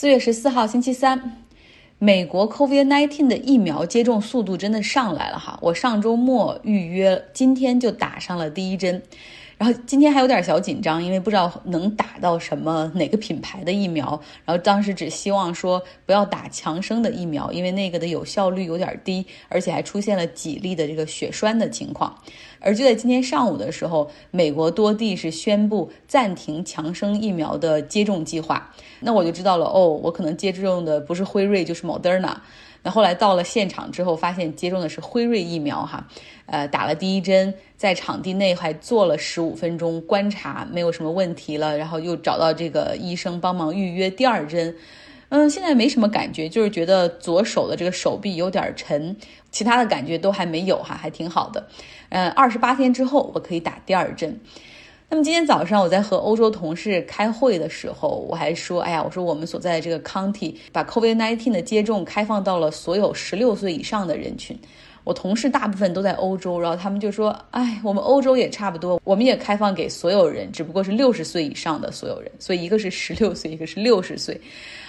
四月十四号星期三，美国 COVID-19 的疫苗接种速度真的上来了哈！我上周末预约，今天就打上了第一针。然后今天还有点小紧张，因为不知道能打到什么哪个品牌的疫苗。然后当时只希望说不要打强生的疫苗，因为那个的有效率有点低，而且还出现了几例的这个血栓的情况。而就在今天上午的时候，美国多地是宣布暂停强生疫苗的接种计划。那我就知道了，哦，我可能接种的不是辉瑞就是 Moderna。那后来到了现场之后，发现接种的是辉瑞疫苗哈，呃，打了第一针，在场地内还做了十五分钟观察，没有什么问题了，然后又找到这个医生帮忙预约第二针，嗯，现在没什么感觉，就是觉得左手的这个手臂有点沉，其他的感觉都还没有哈，还挺好的，嗯，二十八天之后我可以打第二针。那么今天早上我在和欧洲同事开会的时候，我还说，哎呀，我说我们所在的这个 county 把 COVID-19 的接种开放到了所有十六岁以上的人群。我同事大部分都在欧洲，然后他们就说，哎，我们欧洲也差不多，我们也开放给所有人，只不过是六十岁以上的所有人。所以一个是十六岁，一个是六十岁。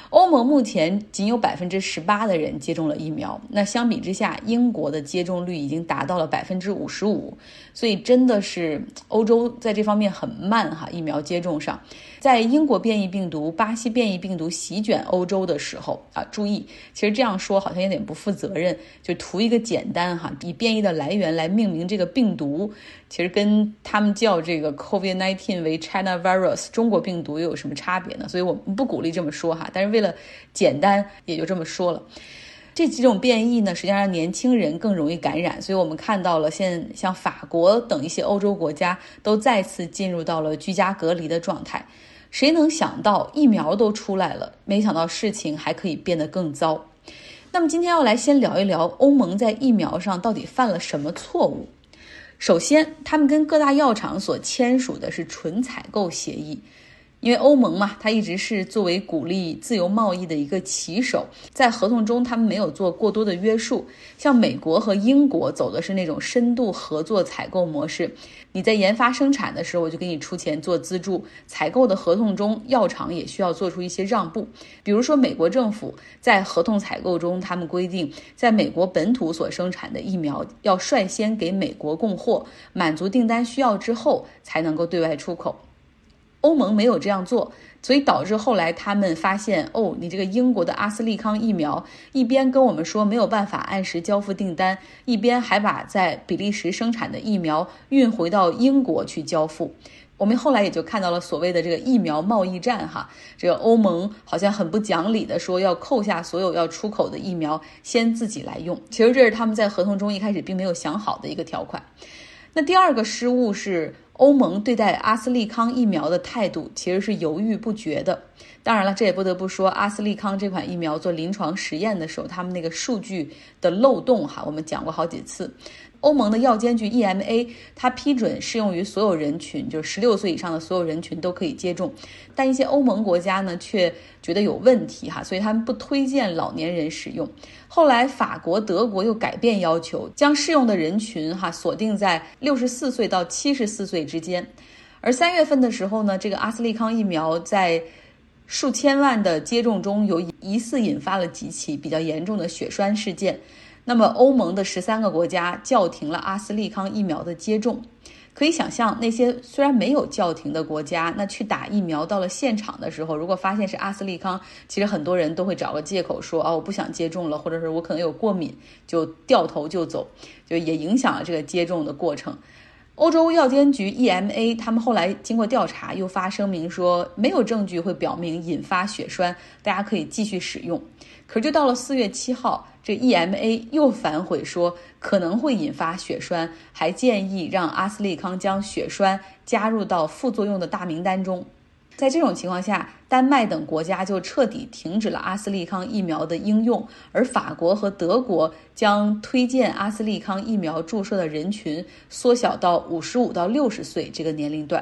欧盟目前仅有百分之十八的人接种了疫苗，那相比之下，英国的接种率已经达到了百分之五十五，所以真的是欧洲在这方面很慢哈，疫苗接种上。在英国变异病毒、巴西变异病毒席卷欧洲的时候啊，注意，其实这样说好像有点不负责任，就图一个简单哈，以变异的来源来命名这个病毒，其实跟他们叫这个 COVID-19 为 China virus 中国病毒又有什么差别呢？所以我们不鼓励这么说哈，但是为了简单，也就这么说了。这几种变异呢，实际上让年轻人更容易感染，所以我们看到了，现像法国等一些欧洲国家都再次进入到了居家隔离的状态。谁能想到疫苗都出来了，没想到事情还可以变得更糟。那么今天要来先聊一聊欧盟在疫苗上到底犯了什么错误。首先，他们跟各大药厂所签署的是纯采购协议。因为欧盟嘛，它一直是作为鼓励自由贸易的一个旗手，在合同中他们没有做过多的约束。像美国和英国走的是那种深度合作采购模式，你在研发生产的时候，我就给你出钱做资助。采购的合同中，药厂也需要做出一些让步。比如说，美国政府在合同采购中，他们规定，在美国本土所生产的疫苗要率先给美国供货，满足订单需要之后，才能够对外出口。欧盟没有这样做，所以导致后来他们发现，哦，你这个英国的阿斯利康疫苗一边跟我们说没有办法按时交付订单，一边还把在比利时生产的疫苗运回到英国去交付。我们后来也就看到了所谓的这个疫苗贸易战，哈，这个欧盟好像很不讲理的说要扣下所有要出口的疫苗，先自己来用。其实这是他们在合同中一开始并没有想好的一个条款。那第二个失误是。欧盟对待阿斯利康疫苗的态度其实是犹豫不决的。当然了，这也不得不说，阿斯利康这款疫苗做临床实验的时候，他们那个数据的漏洞哈，我们讲过好几次。欧盟的药监局 EMA，它批准适用于所有人群，就是十六岁以上的所有人群都可以接种。但一些欧盟国家呢，却觉得有问题哈，所以他们不推荐老年人使用。后来法国、德国又改变要求，将适用的人群哈锁定在六十四岁到七十四岁之间。而三月份的时候呢，这个阿斯利康疫苗在数千万的接种中有疑似引发了几起比较严重的血栓事件。那么，欧盟的十三个国家叫停了阿斯利康疫苗的接种。可以想象，那些虽然没有叫停的国家，那去打疫苗到了现场的时候，如果发现是阿斯利康，其实很多人都会找个借口说：“哦，我不想接种了，或者是我可能有过敏，就掉头就走，就也影响了这个接种的过程。”欧洲药监局 EMA 他们后来经过调查，又发声明说，没有证据会表明引发血栓，大家可以继续使用。可是就到了四月七号。这 EMA 又反悔说可能会引发血栓，还建议让阿斯利康将血栓加入到副作用的大名单中。在这种情况下，丹麦等国家就彻底停止了阿斯利康疫苗的应用，而法国和德国将推荐阿斯利康疫苗注射的人群缩小到五十五到六十岁这个年龄段。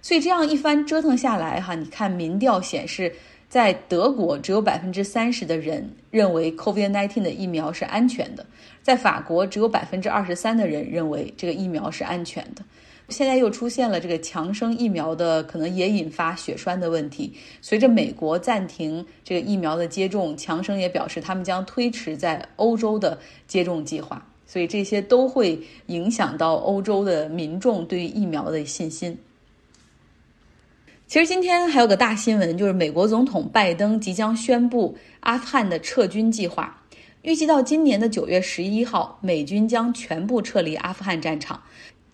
所以这样一番折腾下来，哈，你看民调显示。在德国，只有百分之三十的人认为 COVID-19 的疫苗是安全的；在法国，只有百分之二十三的人认为这个疫苗是安全的。现在又出现了这个强生疫苗的可能也引发血栓的问题。随着美国暂停这个疫苗的接种，强生也表示他们将推迟在欧洲的接种计划。所以这些都会影响到欧洲的民众对于疫苗的信心。其实今天还有个大新闻，就是美国总统拜登即将宣布阿富汗的撤军计划。预计到今年的九月十一号，美军将全部撤离阿富汗战场。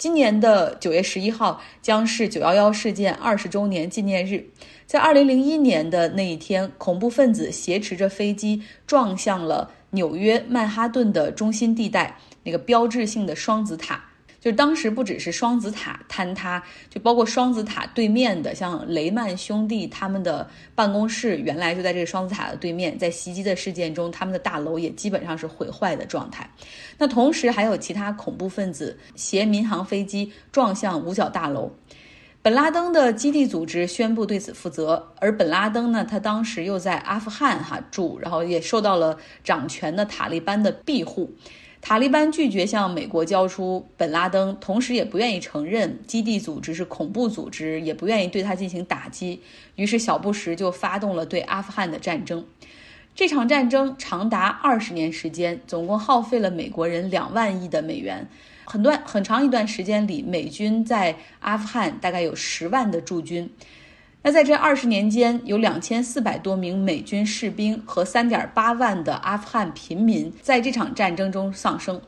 今年的九月十一号将是九幺幺事件二十周年纪念日。在二零零一年的那一天，恐怖分子挟持着飞机撞向了纽约曼哈顿的中心地带那个标志性的双子塔。就当时不只是双子塔坍塌，就包括双子塔对面的，像雷曼兄弟他们的办公室，原来就在这个双子塔的对面。在袭击的事件中，他们的大楼也基本上是毁坏的状态。那同时还有其他恐怖分子携民航飞机撞向五角大楼。本拉登的基地组织宣布对此负责，而本拉登呢，他当时又在阿富汗哈住，然后也受到了掌权的塔利班的庇护。塔利班拒绝向美国交出本拉登，同时也不愿意承认基地组织是恐怖组织，也不愿意对他进行打击。于是小布什就发动了对阿富汗的战争。这场战争长达二十年时间，总共耗费了美国人两万亿的美元。很段很长一段时间里，美军在阿富汗大概有十万的驻军。那在这二十年间，有两千四百多名美军士兵和三点八万的阿富汗平民在这场战争中丧生。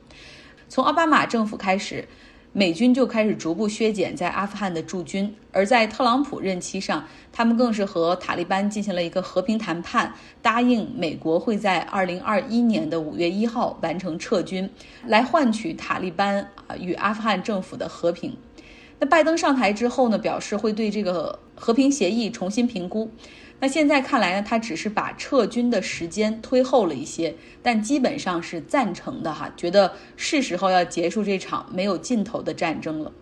从奥巴马政府开始，美军就开始逐步削减在阿富汗的驻军；而在特朗普任期上，他们更是和塔利班进行了一个和平谈判，答应美国会在二零二一年的五月一号完成撤军，来换取塔利班与阿富汗政府的和平。那拜登上台之后呢，表示会对这个和平协议重新评估。那现在看来呢，他只是把撤军的时间推后了一些，但基本上是赞成的哈，觉得是时候要结束这场没有尽头的战争了。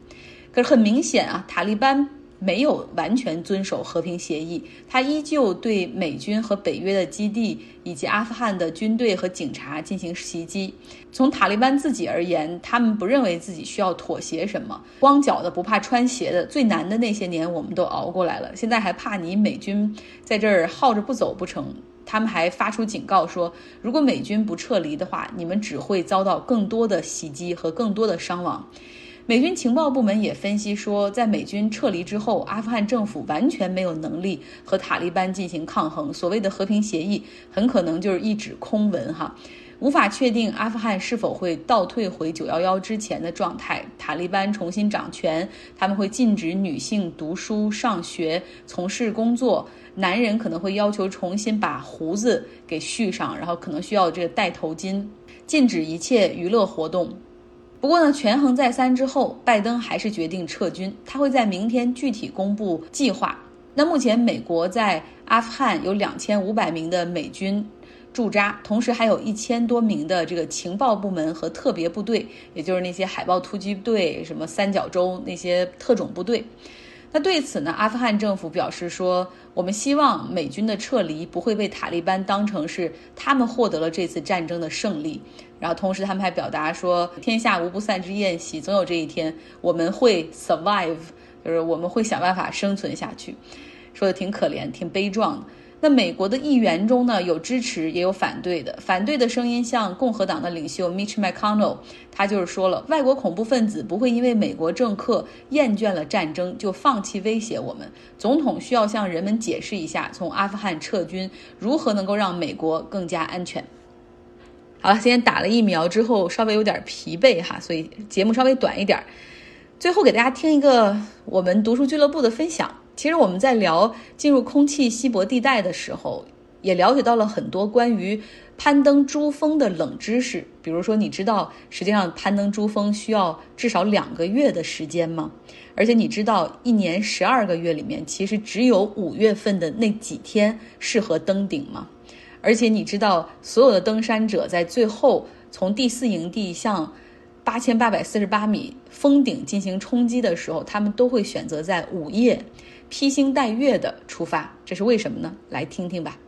可是很明显啊，塔利班。没有完全遵守和平协议，他依旧对美军和北约的基地以及阿富汗的军队和警察进行袭击。从塔利班自己而言，他们不认为自己需要妥协什么，光脚的不怕穿鞋的。最难的那些年我们都熬过来了，现在还怕你美军在这儿耗着不走不成？他们还发出警告说，如果美军不撤离的话，你们只会遭到更多的袭击和更多的伤亡。美军情报部门也分析说，在美军撤离之后，阿富汗政府完全没有能力和塔利班进行抗衡。所谓的和平协议很可能就是一纸空文，哈，无法确定阿富汗是否会倒退回九幺幺之前的状态。塔利班重新掌权，他们会禁止女性读书、上学、从事工作，男人可能会要求重新把胡子给蓄上，然后可能需要这个戴头巾，禁止一切娱乐活动。不过呢，权衡再三之后，拜登还是决定撤军。他会在明天具体公布计划。那目前，美国在阿富汗有两千五百名的美军驻扎，同时还有一千多名的这个情报部门和特别部队，也就是那些海豹突击队、什么三角洲那些特种部队。那对此呢，阿富汗政府表示说，我们希望美军的撤离不会被塔利班当成是他们获得了这次战争的胜利。然后同时他们还表达说，天下无不散之宴席，总有这一天，我们会 survive，就是我们会想办法生存下去。说的挺可怜，挺悲壮的。那美国的议员中呢，有支持也有反对的。反对的声音像共和党的领袖 Mitch McConnell，他就是说了，外国恐怖分子不会因为美国政客厌倦了战争就放弃威胁我们。总统需要向人们解释一下，从阿富汗撤军如何能够让美国更加安全。好了，今天打了疫苗之后稍微有点疲惫哈，所以节目稍微短一点。最后给大家听一个我们读书俱乐部的分享。其实我们在聊进入空气稀薄地带的时候，也了解到了很多关于攀登珠峰的冷知识。比如说，你知道实际上攀登珠峰需要至少两个月的时间吗？而且你知道一年十二个月里面，其实只有五月份的那几天适合登顶吗？而且你知道所有的登山者在最后从第四营地向八千八百四十八米峰顶进行冲击的时候，他们都会选择在午夜。披星戴月的出发，这是为什么呢？来听听吧。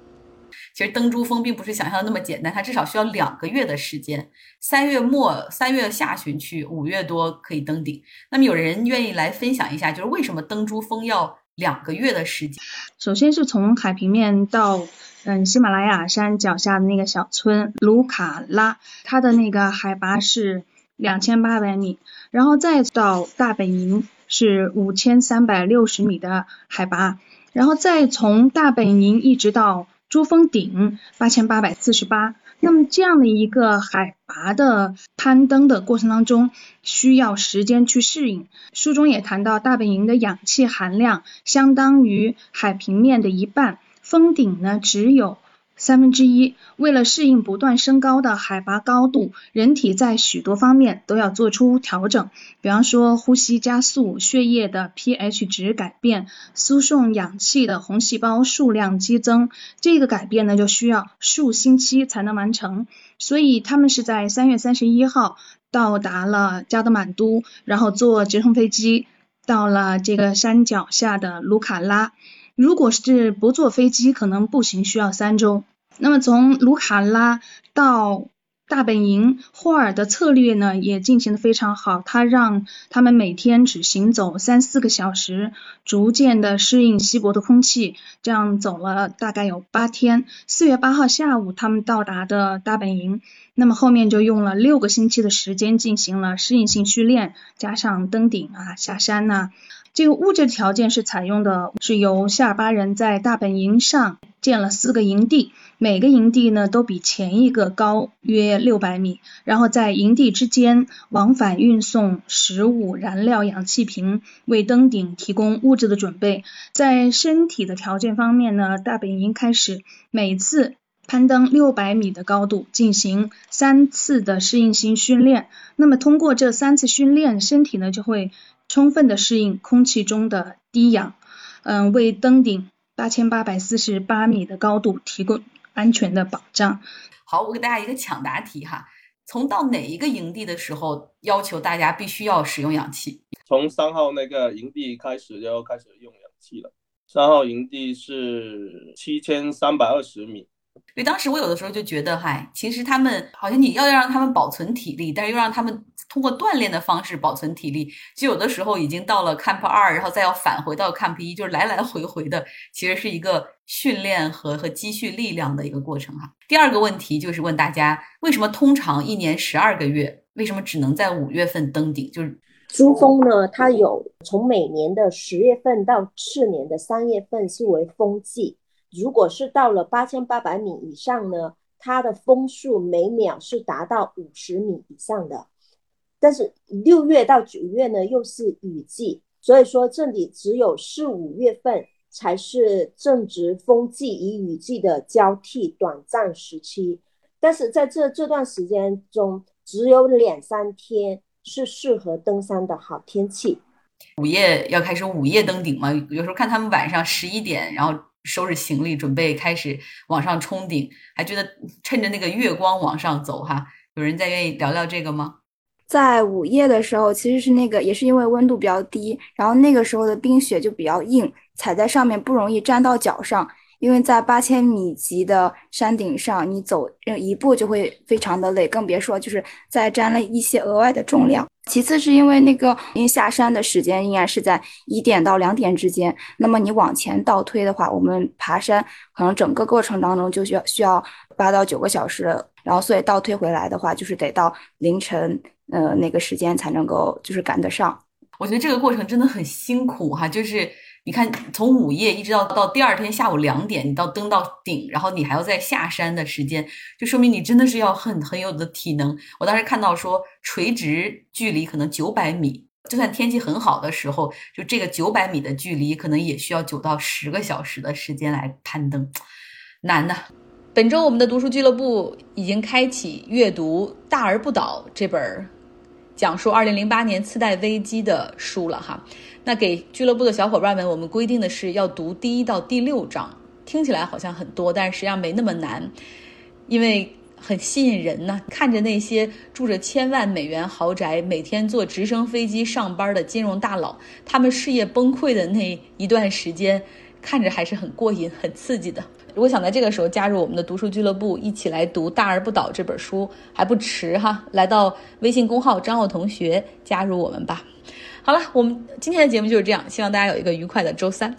其实登珠峰并不是想象的那么简单，它至少需要两个月的时间。三月末、三月下旬去，五月多可以登顶。那么有人愿意来分享一下，就是为什么登珠峰要两个月的时间？首先是从海平面到嗯喜马拉雅山脚下的那个小村卢卡拉，它的那个海拔是两千八百米，然后再到大本营是五千三百六十米的海拔。然后再从大本营一直到珠峰顶八千八百四十八，那么这样的一个海拔的攀登的过程当中，需要时间去适应。书中也谈到，大本营的氧气含量相当于海平面的一半，峰顶呢只有。三分之一，为了适应不断升高的海拔高度，人体在许多方面都要做出调整。比方说，呼吸加速、血液的 pH 值改变、输送氧气的红细胞数量激增，这个改变呢就需要数星期才能完成。所以他们是在三月三十一号到达了加德满都，然后坐直升飞机到了这个山脚下的卢卡拉。如果是不坐飞机，可能步行需要三周。那么从卢卡拉到大本营，霍尔的策略呢也进行的非常好，他让他们每天只行走三四个小时，逐渐的适应稀薄的空气，这样走了大概有八天。四月八号下午，他们到达的大本营，那么后面就用了六个星期的时间进行了适应性训练，加上登顶啊、下山呐。这个物质条件是采用的，是由夏尔巴人在大本营上建了四个营地，每个营地呢都比前一个高约六百米，然后在营地之间往返运送食物、燃料、氧气瓶，为登顶提供物质的准备。在身体的条件方面呢，大本营开始每次攀登六百米的高度进行三次的适应性训练，那么通过这三次训练，身体呢就会。充分的适应空气中的低氧，嗯，为登顶八千八百四十八米的高度提供安全的保障。好，我给大家一个抢答题哈，从到哪一个营地的时候要求大家必须要使用氧气？从三号那个营地开始就要开始用氧气了。三号营地是七千三百二十米。所以当时我有的时候就觉得，嗨，其实他们好像你要让他们保存体力，但是又让他们通过锻炼的方式保存体力，就有的时候已经到了 Camp 二，然后再要返回到 Camp 一，就是来来回回的，其实是一个训练和和积蓄力量的一个过程哈。第二个问题就是问大家，为什么通常一年十二个月，为什么只能在五月份登顶？就是珠峰呢，它有从每年的十月份到次年的三月份是为峰季。如果是到了八千八百米以上呢，它的风速每秒是达到五十米以上的。但是六月到九月呢，又是雨季，所以说这里只有四五月份才是正值风季与雨季的交替短暂时期。但是在这这段时间中，只有两三天是适合登山的好天气。午夜要开始午夜登顶吗？有时候看他们晚上十一点，然后。收拾行李，准备开始往上冲顶，还觉得趁着那个月光往上走哈。有人再愿意聊聊这个吗？在午夜的时候，其实是那个也是因为温度比较低，然后那个时候的冰雪就比较硬，踩在上面不容易粘到脚上。因为在八千米级的山顶上，你走一步就会非常的累，更别说就是再沾了一些额外的重量。其次是因为那个，因为下山的时间应该是在一点到两点之间，那么你往前倒推的话，我们爬山可能整个过程当中就需要需要八到九个小时，然后所以倒推回来的话，就是得到凌晨呃那个时间才能够就是赶得上。我觉得这个过程真的很辛苦哈，就是。你看，从午夜一直到到第二天下午两点，你到登到顶，然后你还要再下山的时间，就说明你真的是要很很有的体能。我当时看到说，垂直距离可能九百米，就算天气很好的时候，就这个九百米的距离，可能也需要九到十个小时的时间来攀登，难呐。本周我们的读书俱乐部已经开启阅读《大而不倒》这本讲述二零零八年次贷危机的书了哈。那给俱乐部的小伙伴们，我们规定的是要读第一到第六章，听起来好像很多，但是实际上没那么难，因为很吸引人呢。看着那些住着千万美元豪宅、每天坐直升飞机上班的金融大佬，他们事业崩溃的那一段时间，看着还是很过瘾、很刺激的。如果想在这个时候加入我们的读书俱乐部，一起来读《大而不倒》这本书，还不迟哈！来到微信公号张奥同学加入我们吧。好了，我们今天的节目就是这样，希望大家有一个愉快的周三。